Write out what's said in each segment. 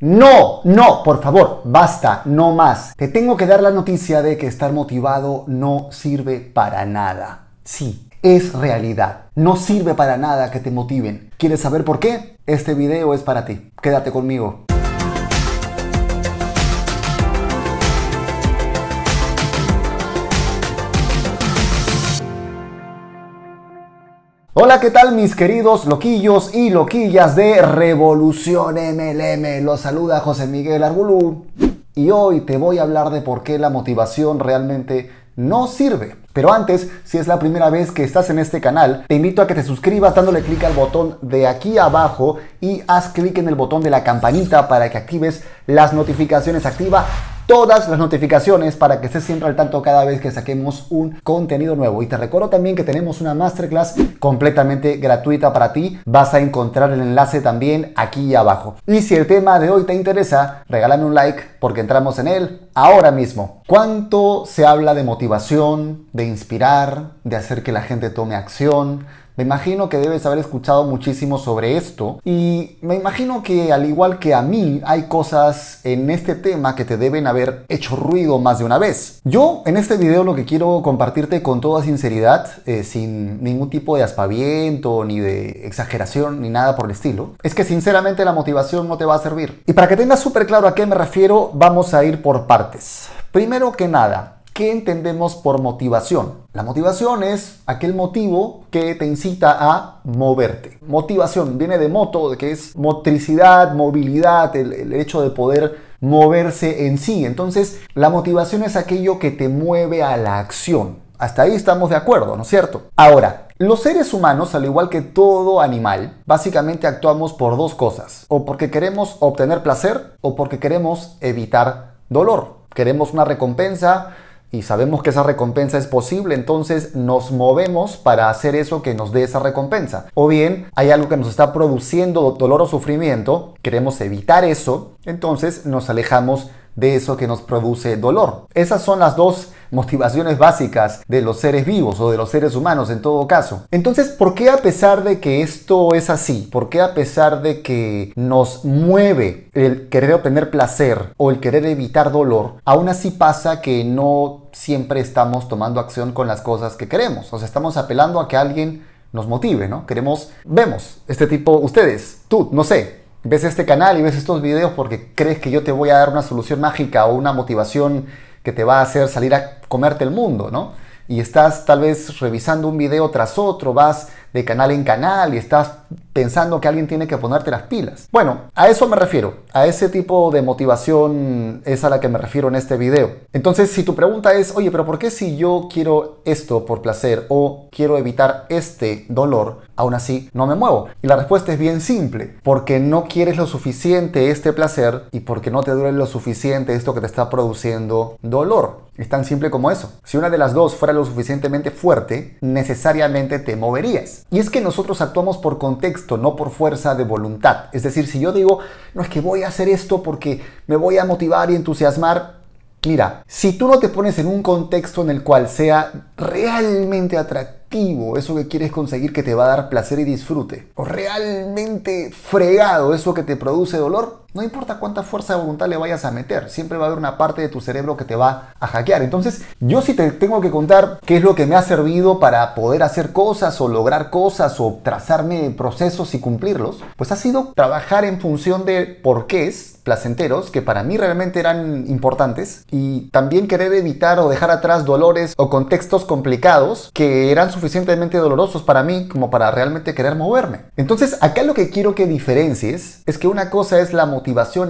No, no, por favor, basta, no más. Te tengo que dar la noticia de que estar motivado no sirve para nada. Sí, es realidad. No sirve para nada que te motiven. ¿Quieres saber por qué? Este video es para ti. Quédate conmigo. Hola, ¿qué tal mis queridos loquillos y loquillas de Revolución MLM? Los saluda José Miguel Arbulú y hoy te voy a hablar de por qué la motivación realmente no sirve. Pero antes, si es la primera vez que estás en este canal, te invito a que te suscribas dándole clic al botón de aquí abajo y haz clic en el botón de la campanita para que actives las notificaciones. Activa todas las notificaciones para que estés siempre al tanto cada vez que saquemos un contenido nuevo. Y te recuerdo también que tenemos una masterclass completamente gratuita para ti. Vas a encontrar el enlace también aquí abajo. Y si el tema de hoy te interesa, regálame un like porque entramos en él ahora mismo. ¿Cuánto se habla de motivación, de inspirar, de hacer que la gente tome acción? Me imagino que debes haber escuchado muchísimo sobre esto y me imagino que al igual que a mí hay cosas en este tema que te deben haber hecho ruido más de una vez. Yo en este video lo que quiero compartirte con toda sinceridad, eh, sin ningún tipo de aspaviento ni de exageración ni nada por el estilo, es que sinceramente la motivación no te va a servir. Y para que tengas súper claro a qué me refiero, vamos a ir por partes. Primero que nada, ¿Qué entendemos por motivación? La motivación es aquel motivo que te incita a moverte. Motivación viene de moto, que es motricidad, movilidad, el, el, hecho de poder moverse en sí. Entonces, la motivación es aquello que te mueve a la acción. Hasta ahí estamos de acuerdo, ¿no es cierto? Ahora, los seres humanos, al igual que todo animal, básicamente actuamos por dos cosas. O porque queremos obtener placer o porque queremos evitar dolor. Queremos una recompensa y sabemos que esa recompensa es posible, entonces nos movemos para hacer eso que nos dé esa recompensa. O bien hay algo que nos está produciendo dolor o sufrimiento, queremos evitar eso, entonces nos alejamos de eso que nos produce dolor. Esas son las dos motivaciones básicas de los seres vivos o de los seres humanos en todo caso. Entonces, ¿por qué a pesar de que esto es así? ¿Por qué a pesar de que nos mueve el querer obtener placer o el querer evitar dolor, aún así pasa que no siempre estamos tomando acción con las cosas que queremos? O sea, estamos apelando a que alguien nos motive, ¿no? Queremos, vemos este tipo, ustedes, tú, no sé, ves este canal y ves estos videos porque crees que yo te voy a dar una solución mágica o una motivación que te va a hacer salir a comerte el mundo, ¿no? Y estás tal vez revisando un video tras otro, vas de canal en canal y estás pensando que alguien tiene que ponerte las pilas. Bueno, a eso me refiero, a ese tipo de motivación es a la que me refiero en este video. Entonces, si tu pregunta es, oye, pero ¿por qué si yo quiero esto por placer o quiero evitar este dolor, aún así no me muevo? Y la respuesta es bien simple, porque no quieres lo suficiente este placer y porque no te duele lo suficiente esto que te está produciendo dolor. Es tan simple como eso. Si una de las dos fuera lo suficientemente fuerte, necesariamente te moverías. Y es que nosotros actuamos por contexto, no por fuerza de voluntad. Es decir, si yo digo, no es que voy a hacer esto porque me voy a motivar y entusiasmar, mira, si tú no te pones en un contexto en el cual sea realmente atractivo, eso que quieres conseguir que te va a dar placer y disfrute, o realmente fregado, eso que te produce dolor, no importa cuánta fuerza de voluntad le vayas a meter, siempre va a haber una parte de tu cerebro que te va a hackear. Entonces, yo sí te tengo que contar qué es lo que me ha servido para poder hacer cosas o lograr cosas o trazarme procesos y cumplirlos, pues ha sido trabajar en función de porqués placenteros que para mí realmente eran importantes y también querer evitar o dejar atrás dolores o contextos complicados que eran suficientemente dolorosos para mí como para realmente querer moverme. Entonces, acá lo que quiero que diferencies es que una cosa es la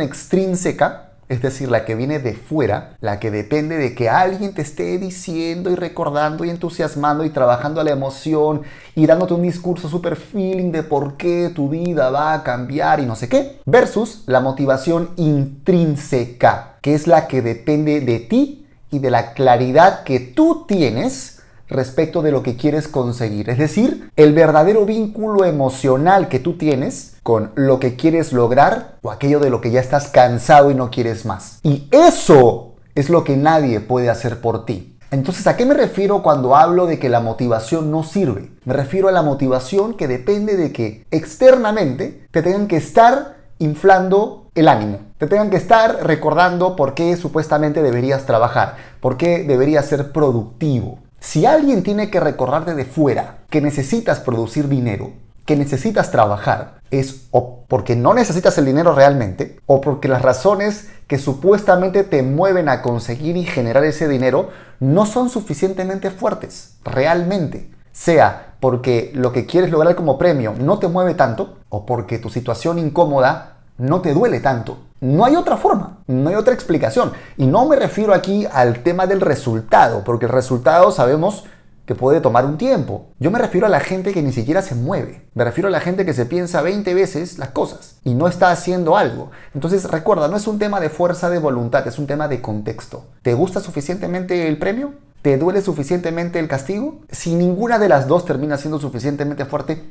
extrínseca, es decir, la que viene de fuera, la que depende de que alguien te esté diciendo y recordando y entusiasmando y trabajando a la emoción y dándote un discurso super feeling de por qué tu vida va a cambiar y no sé qué, versus la motivación intrínseca, que es la que depende de ti y de la claridad que tú tienes respecto de lo que quieres conseguir. Es decir, el verdadero vínculo emocional que tú tienes con lo que quieres lograr o aquello de lo que ya estás cansado y no quieres más. Y eso es lo que nadie puede hacer por ti. Entonces, ¿a qué me refiero cuando hablo de que la motivación no sirve? Me refiero a la motivación que depende de que externamente te tengan que estar inflando el ánimo. te tengan que estar recordando por qué supuestamente deberías trabajar, por qué deberías ser productivo. Si alguien tiene que recordarte de fuera que necesitas producir dinero, que necesitas trabajar, es o porque no necesitas el dinero realmente, o porque las razones que supuestamente te mueven a conseguir y generar ese dinero no son suficientemente fuertes, realmente. Sea porque lo que quieres lograr como premio no te mueve tanto, o porque tu situación incómoda no te duele tanto. No hay otra forma, no hay otra explicación. Y no me refiero aquí al tema del resultado, porque el resultado sabemos que puede tomar un tiempo. Yo me refiero a la gente que ni siquiera se mueve. Me refiero a la gente que se piensa 20 veces las cosas y no está haciendo algo. Entonces recuerda, no es un tema de fuerza de voluntad, es un tema de contexto. ¿Te gusta suficientemente el premio? ¿Te duele suficientemente el castigo? Si ninguna de las dos termina siendo suficientemente fuerte,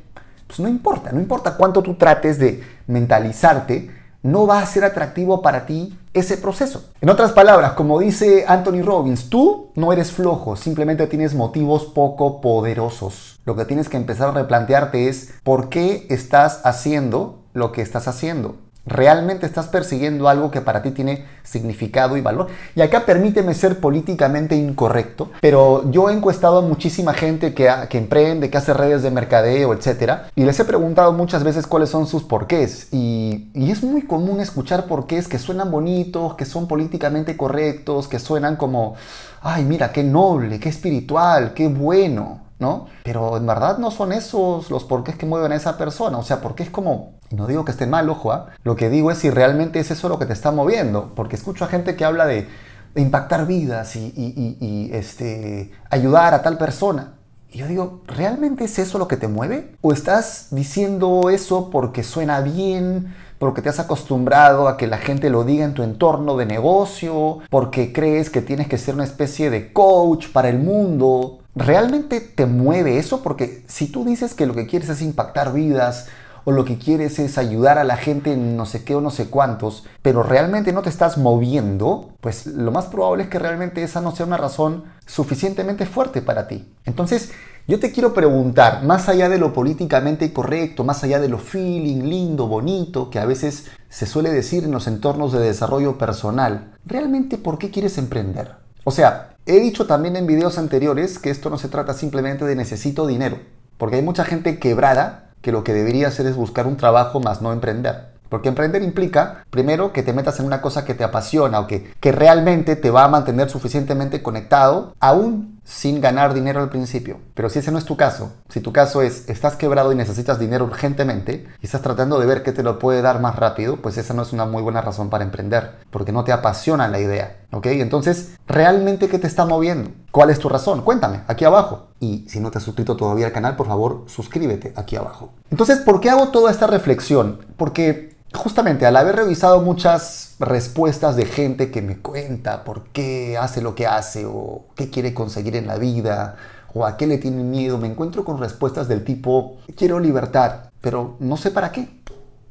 pues no importa, no importa cuánto tú trates de mentalizarte, no va a ser atractivo para ti ese proceso. En otras palabras, como dice Anthony Robbins, tú no eres flojo, simplemente tienes motivos poco poderosos. Lo que tienes que empezar a replantearte es por qué estás haciendo lo que estás haciendo. ¿Realmente estás persiguiendo algo que para ti tiene significado y valor? Y acá permíteme ser políticamente incorrecto, pero yo he encuestado a muchísima gente que, que emprende, que hace redes de mercadeo, etc. Y les he preguntado muchas veces cuáles son sus porqués. Y, y es muy común escuchar porqués que suenan bonitos, que son políticamente correctos, que suenan como, ay, mira, qué noble, qué espiritual, qué bueno. ¿no? Pero en verdad no son esos los porqués que mueven a esa persona. O sea, porque es como no digo que esté mal, ojo, ¿ah? lo que digo es si realmente es eso lo que te está moviendo, porque escucho a gente que habla de, impactar vidas y, este, ayudar a tal persona. Y yo digo, ¿realmente es eso lo que te mueve? ¿O estás diciendo eso porque suena bien, porque te has acostumbrado a que la gente lo diga en tu entorno de negocio, porque crees que tienes que ser una especie de coach para el mundo? ¿Realmente te mueve eso? Porque si tú dices que lo que quieres es impactar vidas, o lo que quieres es ayudar a la gente en no sé qué o no sé cuántos, pero realmente no te estás moviendo, pues lo más probable es que realmente esa no sea una razón suficientemente fuerte para ti. Entonces, yo te quiero preguntar, más allá de lo políticamente correcto, más allá de lo feeling, lindo, bonito, que a veces se suele decir en los entornos de desarrollo personal, ¿realmente por qué quieres emprender? O sea, he dicho también en videos anteriores que esto no se trata simplemente de necesito dinero, porque hay mucha gente quebrada que lo que debería hacer es buscar un trabajo más no emprender. Porque emprender implica, primero, que te metas en una cosa que te apasiona o que, que realmente te va a mantener suficientemente conectado, aún sin ganar dinero al principio. Pero si ese no es tu caso, si tu caso es estás quebrado y necesitas dinero urgentemente y estás tratando de ver qué te lo puede dar más rápido, pues esa no es una muy buena razón para emprender, porque no te apasiona la idea. ¿Ok? Entonces, ¿realmente qué te está moviendo? ¿Cuál es tu razón? Cuéntame, aquí abajo. Y si no te has suscrito todavía al canal, por favor, suscríbete aquí abajo. Entonces, ¿por qué hago toda esta reflexión? Porque justamente al haber revisado muchas respuestas de gente que me cuenta por qué hace lo que hace o qué quiere conseguir en la vida o a qué le tiene miedo, me encuentro con respuestas del tipo, quiero libertad, pero no sé para qué.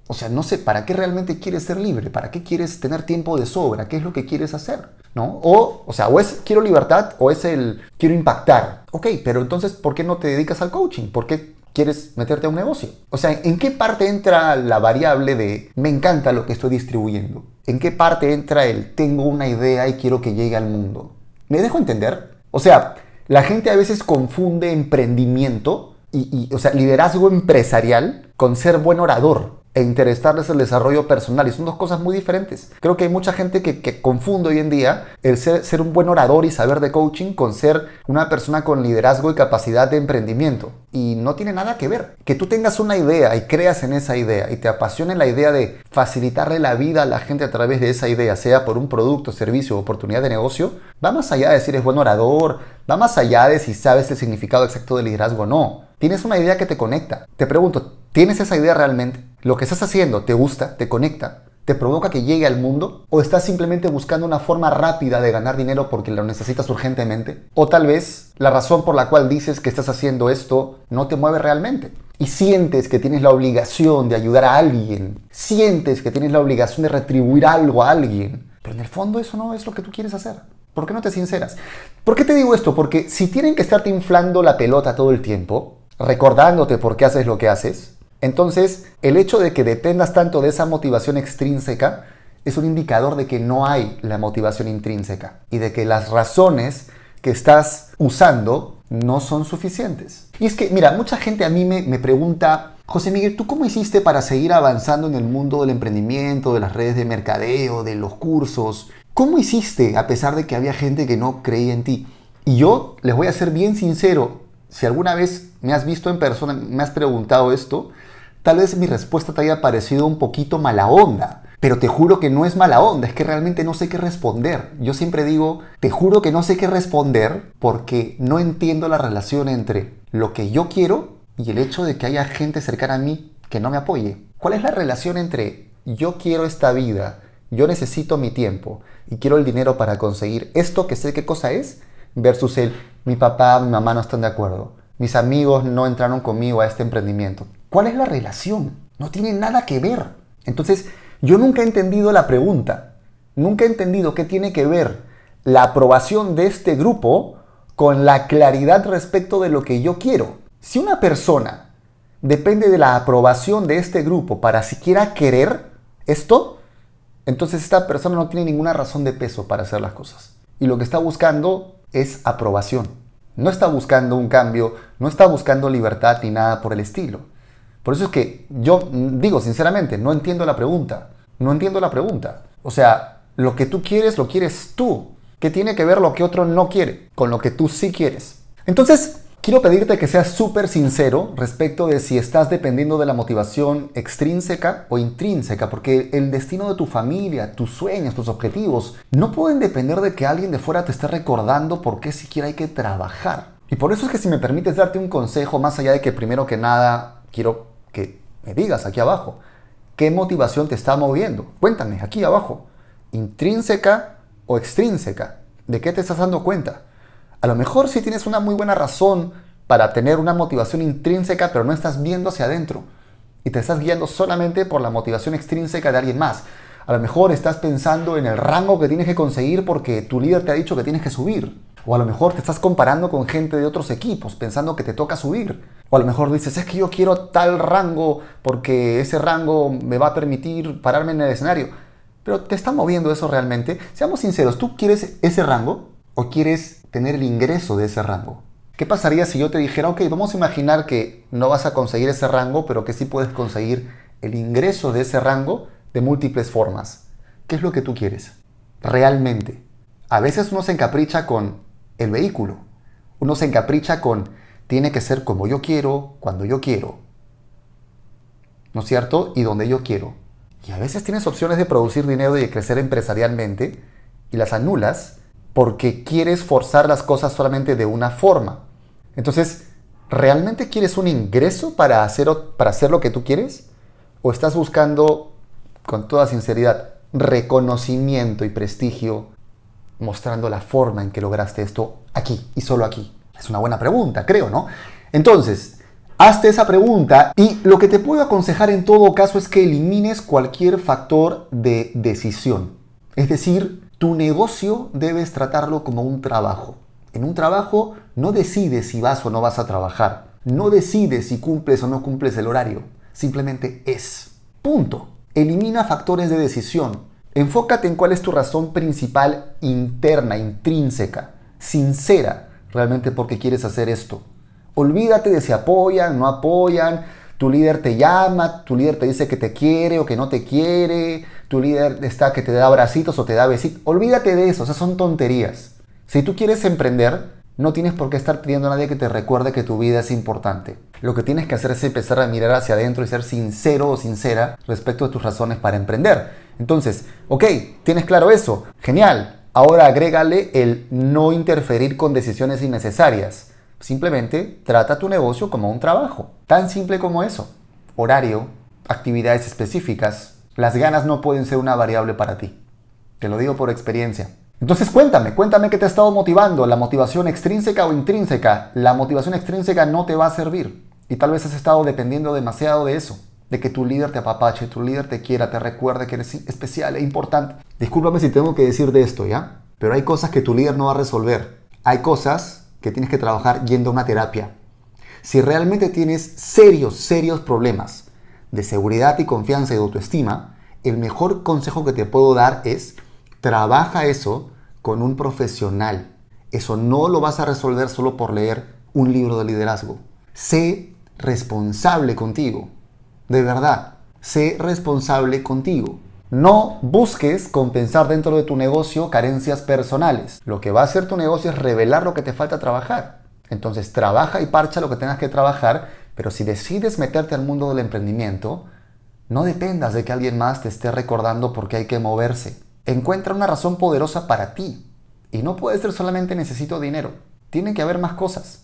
O sea, no sé para qué realmente quieres ser libre, para qué quieres tener tiempo de sobra, qué es lo que quieres hacer, ¿no? O, o sea, o es quiero libertad o es el quiero impactar. Ok, pero entonces, ¿por qué no te dedicas al coaching? ¿Por qué quieres meterte a un negocio. O sea, ¿en qué parte entra la variable de me encanta lo que estoy distribuyendo? ¿En qué parte entra el tengo una idea y quiero que llegue al mundo? ¿Me dejo entender? O sea, la gente a veces confunde emprendimiento y, o sea, liderazgo empresarial con ser buen orador e interesarles el desarrollo personal. Y son dos cosas muy diferentes. Creo que hay mucha gente que, confunde hoy en día el ser, ser, un buen orador y saber de coaching con ser una persona con liderazgo y capacidad de emprendimiento. Y no tiene nada que ver. Que tú tengas una idea y creas en esa idea y te apasione la idea de facilitarle la vida a la gente a través de esa idea, sea por un producto, servicio o oportunidad de negocio, va más allá de si eres buen orador, va más allá de si sabes el significado exacto de liderazgo o no. Tienes una idea que te conecta. Te pregunto, ¿tienes esa idea realmente? ¿Lo que estás haciendo te gusta, te conecta, te provoca que llegue al mundo? ¿O estás simplemente buscando una forma rápida de ganar dinero porque lo necesitas urgentemente? ¿O tal vez la razón por la cual dices que estás haciendo esto no te mueve realmente? Y sientes que tienes la obligación de ayudar a alguien, sientes que tienes la obligación de retribuir algo a alguien, pero en el fondo eso no es lo que tú quieres hacer. ¿Por qué no te sinceras? ¿Por qué te digo esto? Porque si tienen que estarte inflando la pelota todo el tiempo, recordándote por qué haces lo que haces, entonces el hecho de que dependas tanto de esa motivación extrínseca es un indicador de que no hay la motivación intrínseca y de que las razones que estás usando no son suficientes. Y es que, mira, mucha gente a mí me, me pregunta, José Miguel, ¿tú cómo hiciste para seguir avanzando en el mundo del emprendimiento, de las redes de mercadeo, de los cursos? ¿Cómo hiciste a pesar de que había gente que no creía en ti? Y yo les voy a ser bien sincero, si alguna vez me has visto en persona, me has preguntado esto, tal vez mi respuesta te haya parecido un poquito mala onda. Pero te juro que no es mala onda, es que realmente no sé qué responder. Yo siempre digo, te juro que no sé qué responder porque no entiendo la relación entre lo que yo quiero y el hecho de que haya gente cercana a mí que no me apoye. ¿Cuál es la relación entre yo quiero esta vida, yo necesito mi tiempo y quiero el dinero para conseguir esto que sé qué cosa es versus el mi papá, mi mamá no están de acuerdo, mis amigos no entraron conmigo a este emprendimiento? ¿Cuál es la relación? No tiene nada que ver. Entonces, yo nunca he entendido la pregunta. Nunca he entendido qué tiene que ver la aprobación de este grupo con la claridad respecto de lo que yo quiero. Si una persona depende de la aprobación de este grupo para siquiera querer esto, entonces esta persona no tiene ninguna razón de peso para hacer las cosas. Y lo que está buscando es aprobación. No está buscando un cambio, no está buscando libertad ni nada por el estilo. Por eso es que yo digo sinceramente, no entiendo la pregunta. No entiendo la pregunta. O sea, lo que tú quieres, lo quieres tú. ¿Qué tiene que ver lo que otro no quiere con lo que tú sí quieres? Entonces, quiero pedirte que seas súper sincero respecto de si estás dependiendo de la motivación extrínseca o intrínseca, porque el destino de tu familia, tus sueños, tus objetivos, no pueden depender de que alguien de fuera te esté recordando por qué siquiera hay que trabajar. Y por eso es que si me permites darte un consejo, más allá de que primero que nada quiero que me digas aquí abajo, ¿qué motivación te está moviendo? Cuéntame aquí abajo, intrínseca o extrínseca, ¿de qué te estás dando cuenta? A lo mejor sí tienes una muy buena razón para tener una motivación intrínseca, pero no estás viendo hacia adentro y te estás guiando solamente por la motivación extrínseca de alguien más. A lo mejor estás pensando en el rango que tienes que conseguir porque tu líder te ha dicho que tienes que subir. O a lo mejor te estás comparando con gente de otros equipos pensando que te toca subir. O a lo mejor dices, es que yo quiero tal rango porque ese rango me va a permitir pararme en el escenario. Pero ¿te está moviendo eso realmente? Seamos sinceros, ¿tú quieres ese rango o quieres tener el ingreso de ese rango? ¿Qué pasaría si yo te dijera, ok, vamos a imaginar que no vas a conseguir ese rango, pero que sí puedes conseguir el ingreso de ese rango de múltiples formas? ¿Qué es lo que tú quieres? Realmente. A veces uno se encapricha con el vehículo. Uno se encapricha con, tiene que ser como yo quiero, cuando yo quiero. ¿No es cierto? Y donde yo quiero. Y a veces tienes opciones de producir dinero y de crecer empresarialmente y las anulas porque quieres forzar las cosas solamente de una forma. Entonces, ¿realmente quieres un ingreso para hacer, para hacer lo que tú quieres? ¿O estás buscando, con toda sinceridad, reconocimiento y prestigio mostrando la forma en que lograste esto aquí y solo aquí? Es una buena pregunta, creo, ¿no? Entonces, hazte esa pregunta y lo que te puedo aconsejar en todo caso es que elimines cualquier factor de decisión. Es decir, tu negocio debes tratarlo como un trabajo. En un trabajo no decides si vas o no vas a trabajar. No decides si cumples o no cumples el horario. Simplemente es. Punto. Elimina factores de decisión. Enfócate en cuál es tu razón principal interna, intrínseca, sincera, realmente porque quieres hacer esto. Olvídate de si apoyan, no apoyan, tu líder te llama, tu líder te dice que te quiere o que no te quiere, tu líder está que te da abracitos o te da besitos. Olvídate de eso, o son tonterías. Si tú quieres emprender, no tienes por qué estar pidiendo a nadie que te recuerde que tu vida es importante. Lo que tienes que hacer es empezar a mirar hacia adentro y ser sincero o sincera respecto a tus razones para emprender. Entonces, ok, tienes claro eso, genial. Ahora agrégale el no interferir con decisiones innecesarias. Simplemente trata tu negocio como un trabajo. Tan simple como eso. Horario, actividades específicas. Las ganas no pueden ser una variable para ti. Te lo digo por experiencia. Entonces cuéntame, cuéntame qué te ha estado motivando, la motivación extrínseca o intrínseca. La motivación extrínseca no te va a servir y tal vez has estado dependiendo demasiado de eso de que tu líder te apapache, tu líder te quiera, te recuerde que eres especial e importante. Discúlpame si tengo que decir de esto, ¿ya? Pero hay cosas que tu líder no va a resolver. Hay cosas que tienes que trabajar yendo a una terapia. Si realmente tienes serios, serios problemas de seguridad y confianza y de autoestima, el mejor consejo que te puedo dar es trabaja eso con un profesional. Eso no lo vas a resolver solo por leer un libro de liderazgo. Sé responsable contigo. De verdad, sé responsable contigo. No busques compensar dentro de tu negocio carencias personales. Lo que va a hacer tu negocio es revelar lo que te falta trabajar. Entonces trabaja y parcha lo que tengas que trabajar, pero si decides meterte al mundo del emprendimiento, no dependas de que alguien más te esté recordando por qué hay que moverse. Encuentra una razón poderosa para ti. Y no puede ser solamente necesito dinero. Tiene que haber más cosas.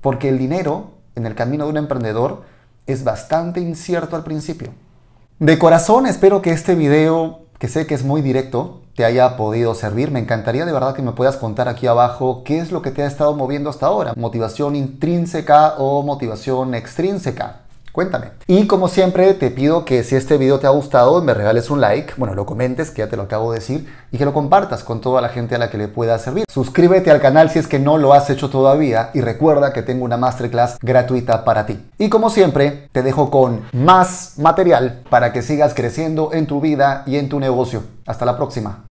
Porque el dinero en el camino de un emprendedor es bastante incierto al principio. De corazón espero que este video, que sé que es muy directo, te haya podido servir. Me encantaría de verdad que me puedas contar aquí abajo qué es lo que te ha estado moviendo hasta ahora. Motivación intrínseca o motivación extrínseca. Cuéntame. Y como siempre, te pido que si este video te ha gustado, me regales un like, bueno, lo comentes, que ya te lo acabo de decir, y que lo compartas con toda la gente a la que le pueda servir. Suscríbete al canal si es que no lo has hecho todavía y recuerda que tengo una masterclass gratuita para ti. Y como siempre, te dejo con más material para que sigas creciendo en tu vida y en tu negocio. Hasta la próxima.